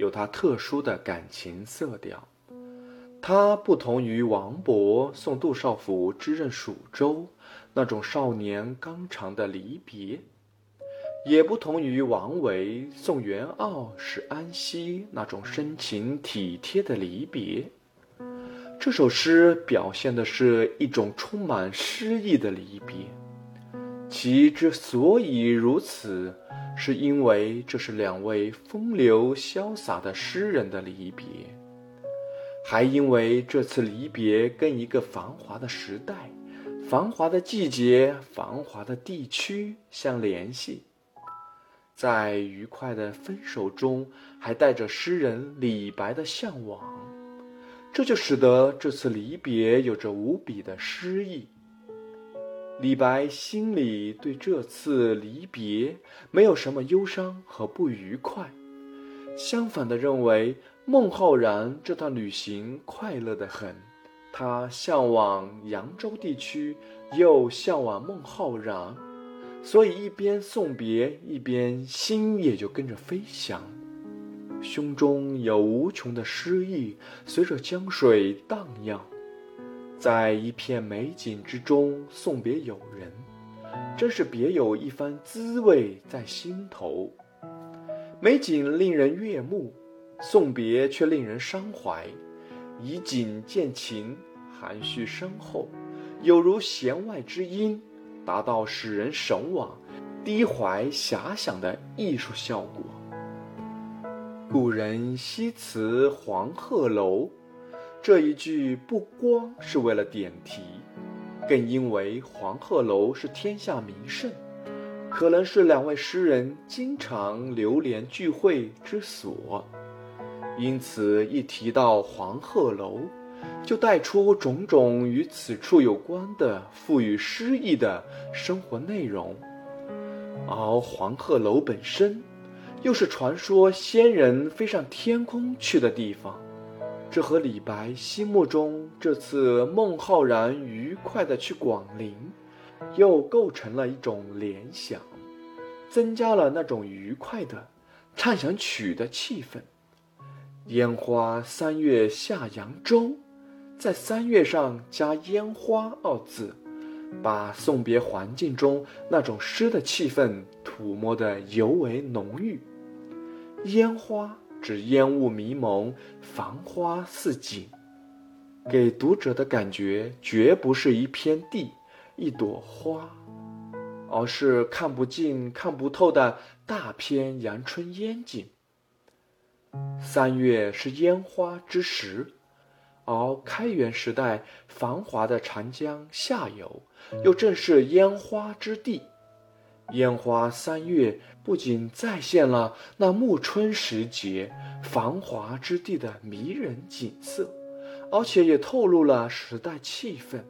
有它特殊的感情色调，它不同于王勃送杜少府之任蜀州那种少年刚长的离别，也不同于王维送元傲使安西那种深情体贴的离别。这首诗表现的是一种充满诗意的离别，其之所以如此。是因为这是两位风流潇洒的诗人的离别，还因为这次离别跟一个繁华的时代、繁华的季节、繁华的地区相联系，在愉快的分手中，还带着诗人李白的向往，这就使得这次离别有着无比的诗意。李白心里对这次离别没有什么忧伤和不愉快，相反的认为孟浩然这趟旅行快乐得很。他向往扬州地区，又向往孟浩然，所以一边送别，一边心也就跟着飞翔，胸中有无穷的诗意随着江水荡漾。在一片美景之中送别友人，真是别有一番滋味在心头。美景令人悦目，送别却令人伤怀。以景见情，含蓄深厚，有如弦外之音，达到使人神往、低怀遐想的艺术效果。故人西辞黄鹤楼。这一句不光是为了点题，更因为黄鹤楼是天下名胜，可能是两位诗人经常流连聚会之所。因此，一提到黄鹤楼，就带出种种与此处有关的富予诗意的生活内容。而黄鹤楼本身，又是传说仙人飞上天空去的地方。这和李白心目中这次孟浩然愉快的去广陵，又构成了一种联想，增加了那种愉快的畅想曲的气氛。烟花三月下扬州，在“三月”上加“烟花”二字，把送别环境中那种诗的气氛涂抹得尤为浓郁。烟花。指烟雾迷蒙，繁花似锦，给读者的感觉绝不是一片地、一朵花，而是看不尽、看不透的大片阳春烟景。三月是烟花之时，而开元时代繁华的长江下游，又正是烟花之地。烟花三月，不仅再现了那暮春时节繁华之地的迷人景色，而且也透露了时代气氛。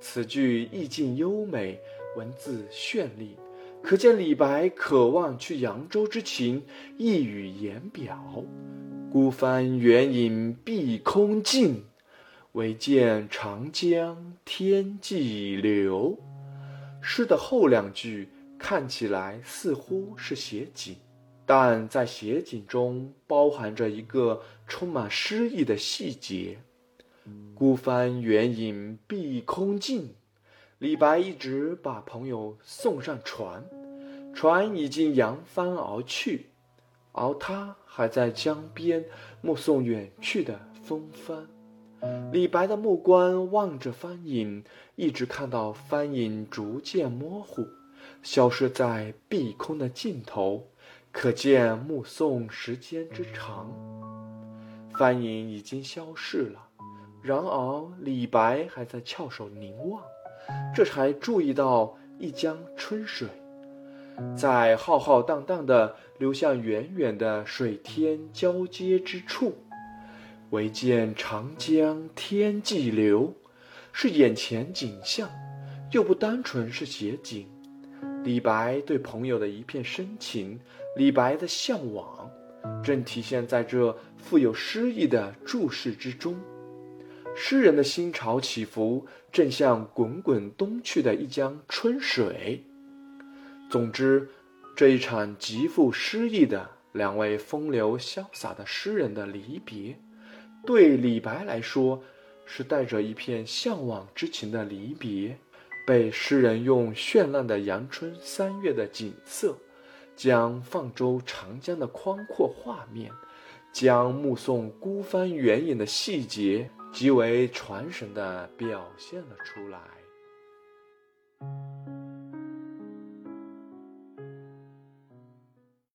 此句意境优美，文字绚丽，可见李白渴望去扬州之情溢于言表。孤帆远影碧空尽，唯见长江天际流。诗的后两句。看起来似乎是写景，但在写景中包含着一个充满诗意的细节。孤帆远影碧空尽，李白一直把朋友送上船，船已经扬帆而去，而他还在江边目送远去的风帆。李白的目光望着帆影，一直看到帆影逐渐模糊。消失在碧空的尽头，可见目送时间之长。帆影已经消逝了，然而李白还在翘首凝望，这才注意到一江春水。在浩浩荡荡地流向远远的水天交接之处，唯见长江天际流，是眼前景象，又不单纯是写景。李白对朋友的一片深情，李白的向往，正体现在这富有诗意的注释之中。诗人的心潮起伏，正像滚滚东去的一江春水。总之，这一场极富诗意的两位风流潇洒的诗人的离别，对李白来说，是带着一片向往之情的离别。被诗人用绚烂的阳春三月的景色，将放舟长江的宽阔画面，将目送孤帆远影的细节。极为传神地表现了出来。